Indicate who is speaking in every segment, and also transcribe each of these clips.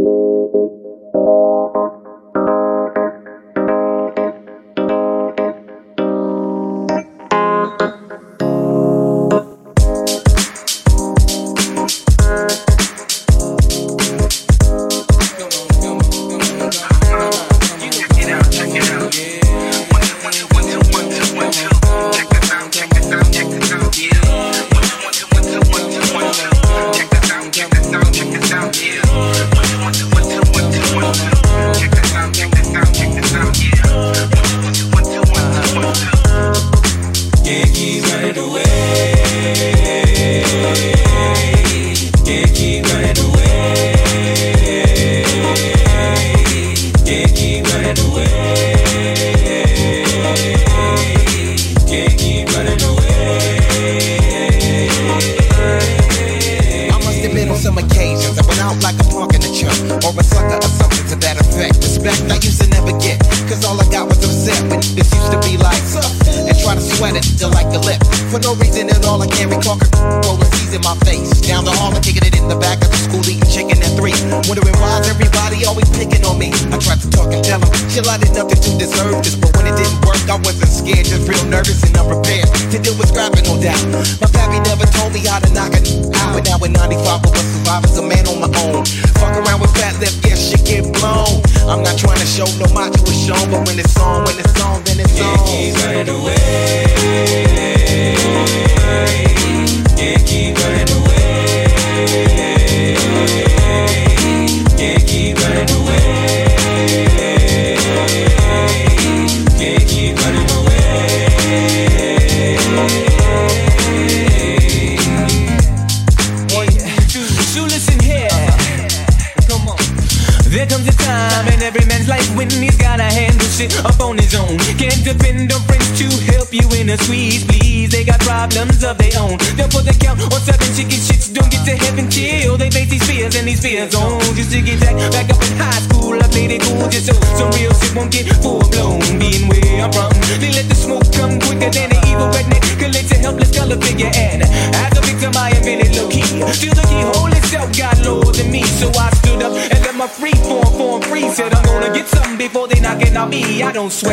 Speaker 1: Música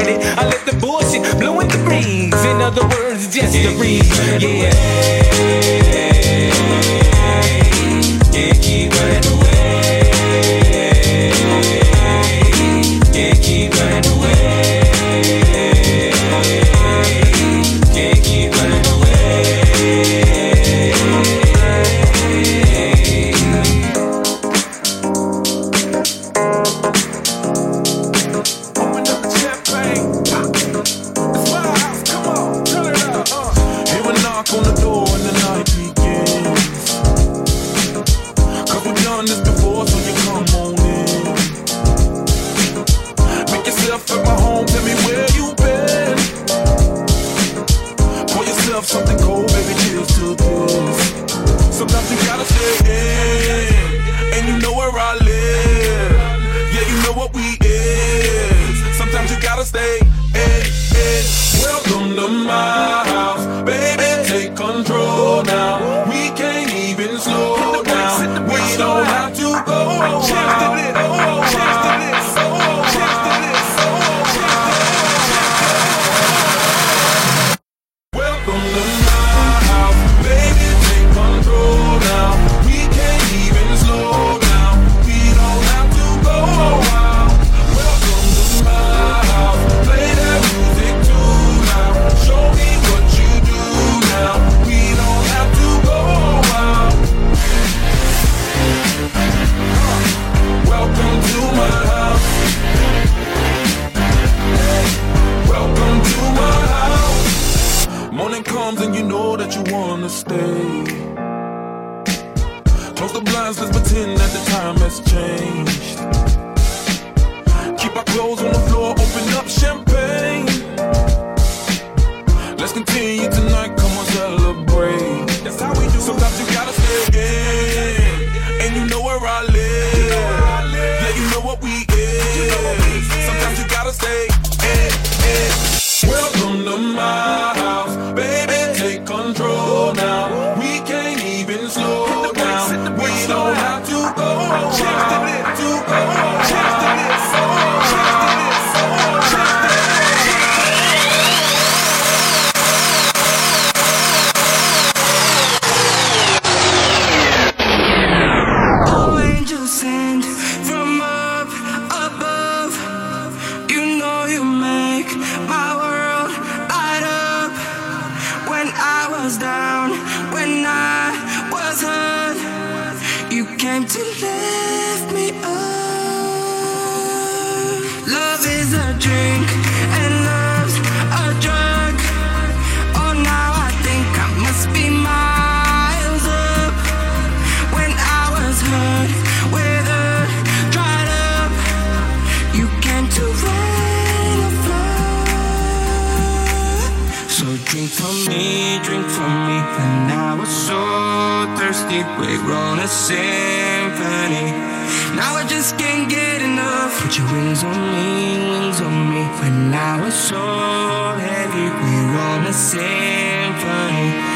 Speaker 2: it. I let the bullshit blow in the breeze. In other words, just the breeze. Yeah. yeah.
Speaker 3: from up above. You know you make my world light up. When I was down, when I was hurt, you came to lift me up. she drink from me And I was so thirsty. We wrote a symphony. Now I just can't get enough. Put your wings on me, wings on me. When I was so heavy We wrote a symphony.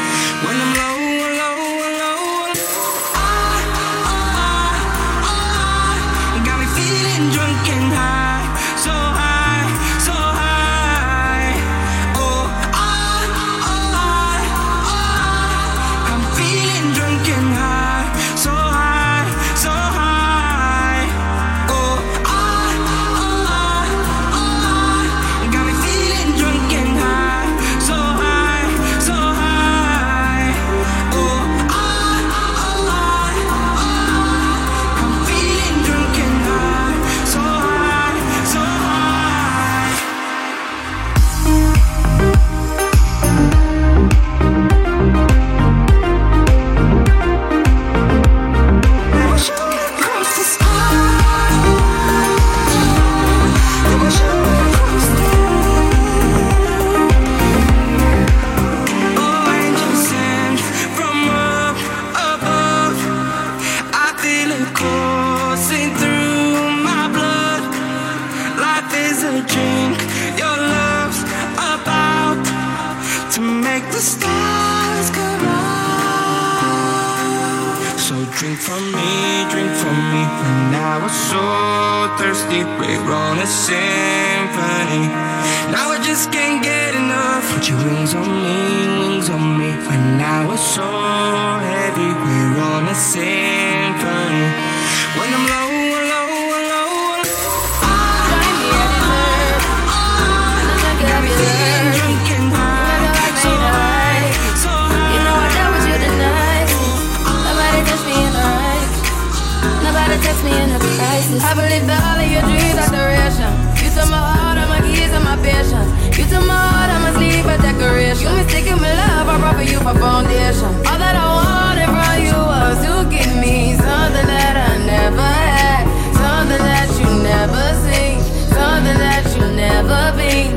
Speaker 4: I believed all of your dreams are duration. You took my heart, all my keys, and my patience. You took my heart, all my sleep, a decoration. You mistaken my love, I brought for you for foundation. All that I wanted from you was to give me something that I never had, something that you never seen, something that you never been.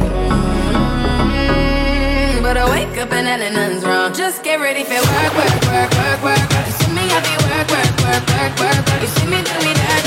Speaker 4: Mm-hmm. But I wake up and nothing's wrong. Just get ready for work, work, work, work, work. You see me, I be work, work, work, work, work. You see me, do me that.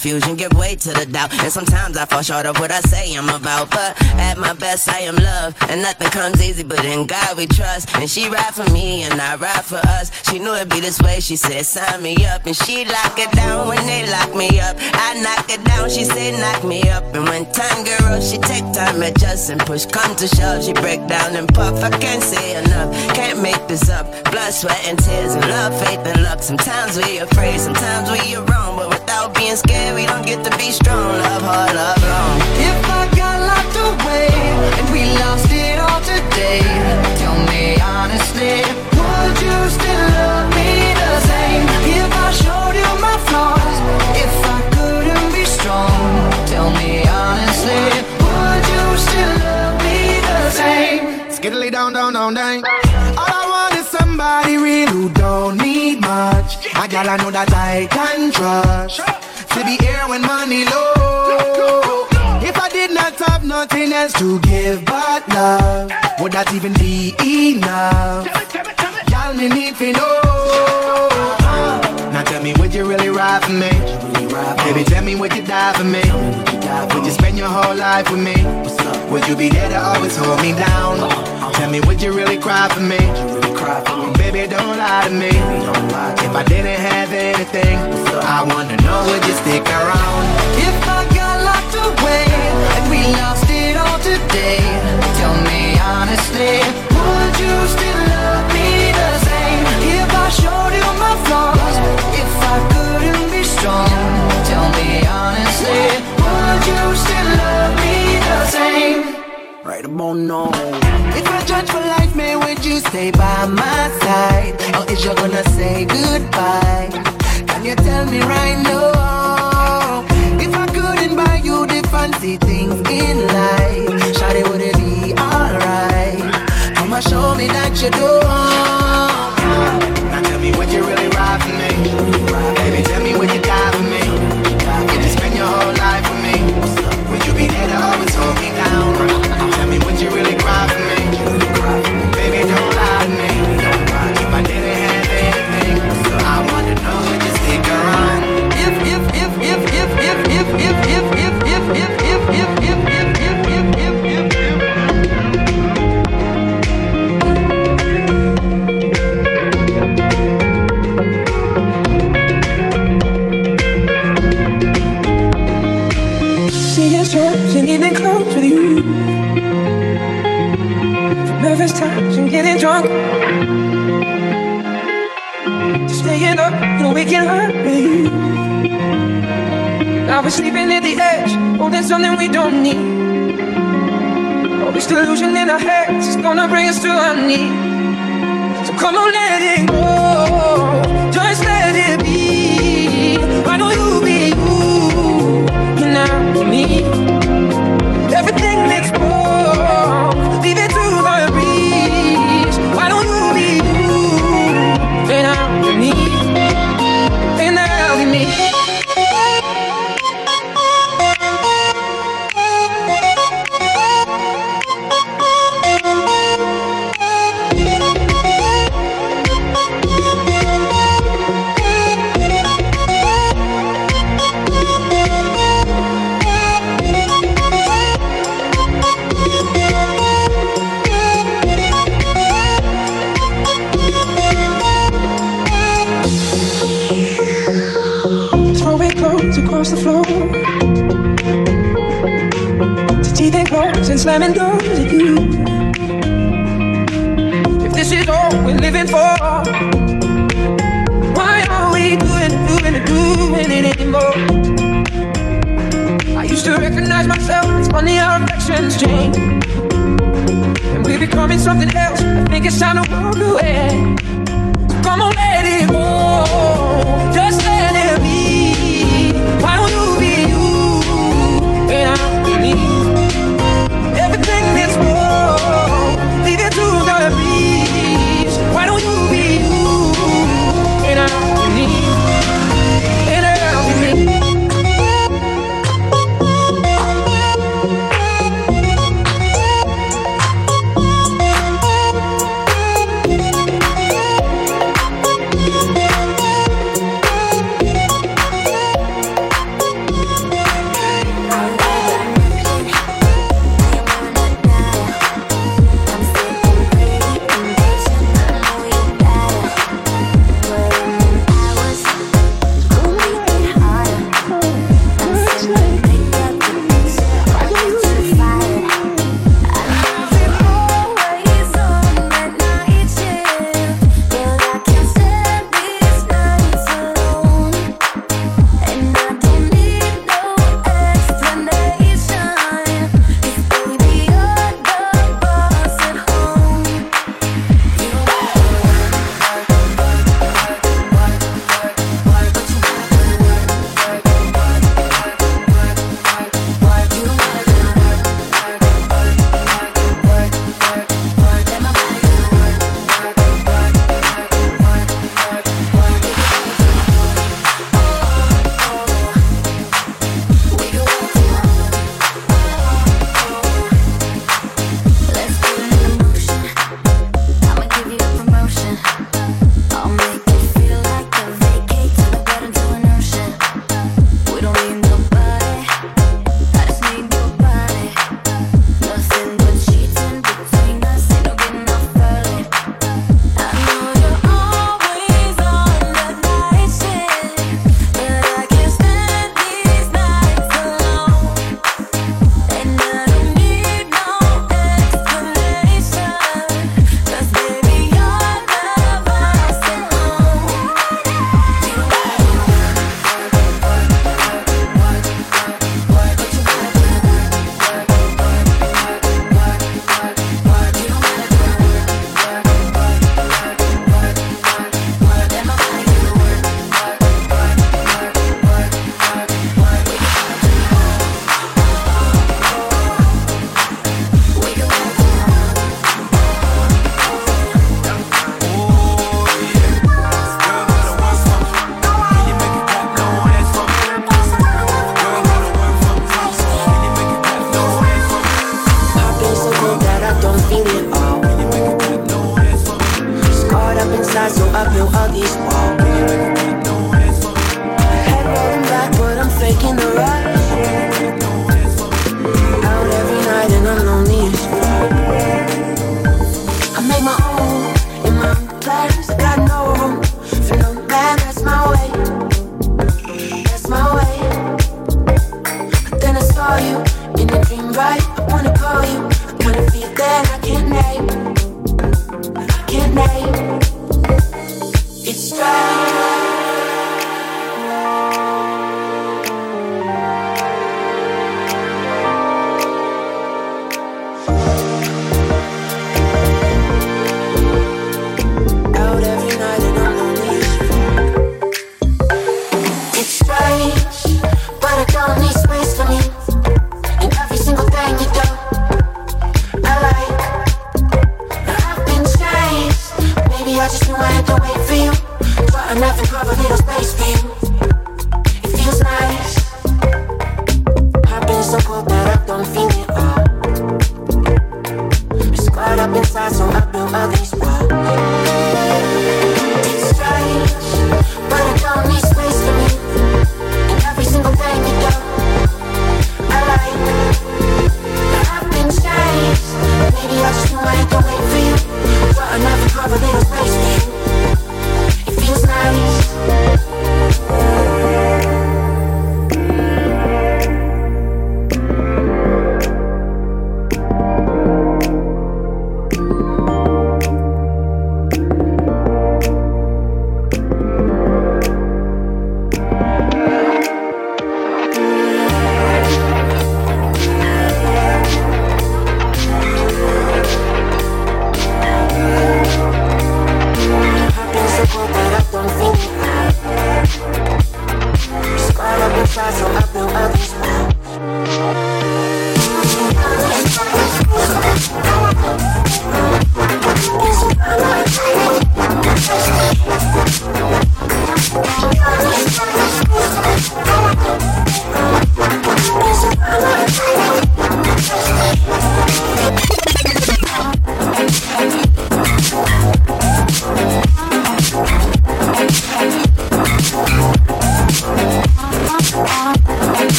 Speaker 5: Confusion give way to the doubt, and sometimes I fall short of what I say I'm about. But at my best, I am love, and nothing comes easy, but in God we trust. And she ride for me, and I ride for us. She knew it'd be this way. She said, sign me up, and she lock it down when they lock me up. I knock it down, she said, knock me up. And when time rough, she take time, adjust and push. Come to shove, she break down and puff. I can't say enough, can't make this up. Blood, sweat, and tears, and love, faith, and luck. Sometimes we afraid, sometimes we are wrong, but without being scared, we don't get to be strong. Love hard, love long.
Speaker 6: If I got locked away and we lost it all today, tell me honestly, would you still love me the same? If I showed you my flaws, if I couldn't be strong, tell me honestly, would you still love me the same?
Speaker 1: Skiddly down, down, down, down. Much. My I know that I can trust. To be here when money low. If I did not have nothing else to give but love, would that even be enough? Y'all me need to know. Now tell me, would you really ride for me? Baby, tell me, would you die for me? Would you spend your whole life with me? Would you be there to always hold me down? Tell me, would you really cry for me? Baby, don't lie to me. If I didn't have anything, I wanna know, would you stick around?
Speaker 6: If I got locked away and we lost it all today, tell me honestly, would you still love me the same? If I showed you my flaws, if I couldn't be strong, tell me honestly, would you still love me same? Right about now. If I judge for life, man, would you stay by my side? Or is you gonna say goodbye? Can you tell me right now? If I couldn't buy you the fancy things in life, Shawty, would it be alright? Come and show me that you do.
Speaker 1: Now tell me, what you really ride for me? Baby, tell me, what you die slow down. Tell me what you really
Speaker 7: nervous times and getting drunk. To staying up and waking up with. Now we're sleeping at the edge, oh, holding something we don't need. All this delusion in our heads is gonna bring us to our knees. So come on, let it go. Just let it be. Why don't you be you? You're not me. Slamming doors at you. If this is all we're living for, why are we doing, doing, it, doing it anymore? I used to recognize myself. It's funny how affections change. And we're becoming something else. I think it's time to walk away. So come on, let it go. Just let it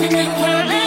Speaker 8: running out of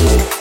Speaker 9: Thank you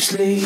Speaker 10: strangely.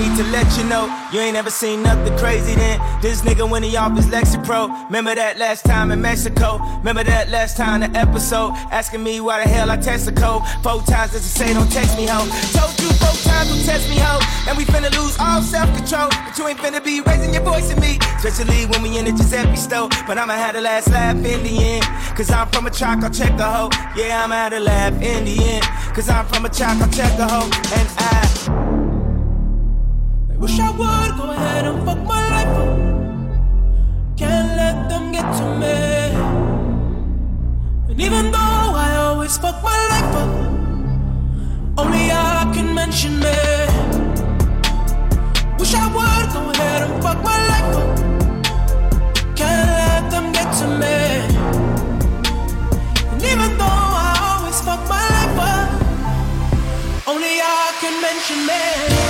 Speaker 11: Need to let you know you ain't ever seen nothing crazy then. This nigga when he off his Lexapro. Remember that last time in Mexico? Remember that last time the episode? Asking me why the hell I text the code. Four times does it say don't text me, ho. Told you four times don't text me, ho. And we finna lose all self-control. But you ain't finna be raising your voice at me. Especially when we in the Giuseppe store. But I'ma have the last laugh in the end. Cause I'm from a track, I'll check a hoe. Yeah, I'ma have the laugh in the end. Cause I'm from a track, I'll check a hoe. And I
Speaker 10: Wish I would go ahead and fuck my life up. Can't let them get to me. And even though I always fuck my life up, only I can mention me. Wish I would go ahead and fuck my life up. Can't let them get to me. And even though I always fuck my life up, only I can mention me.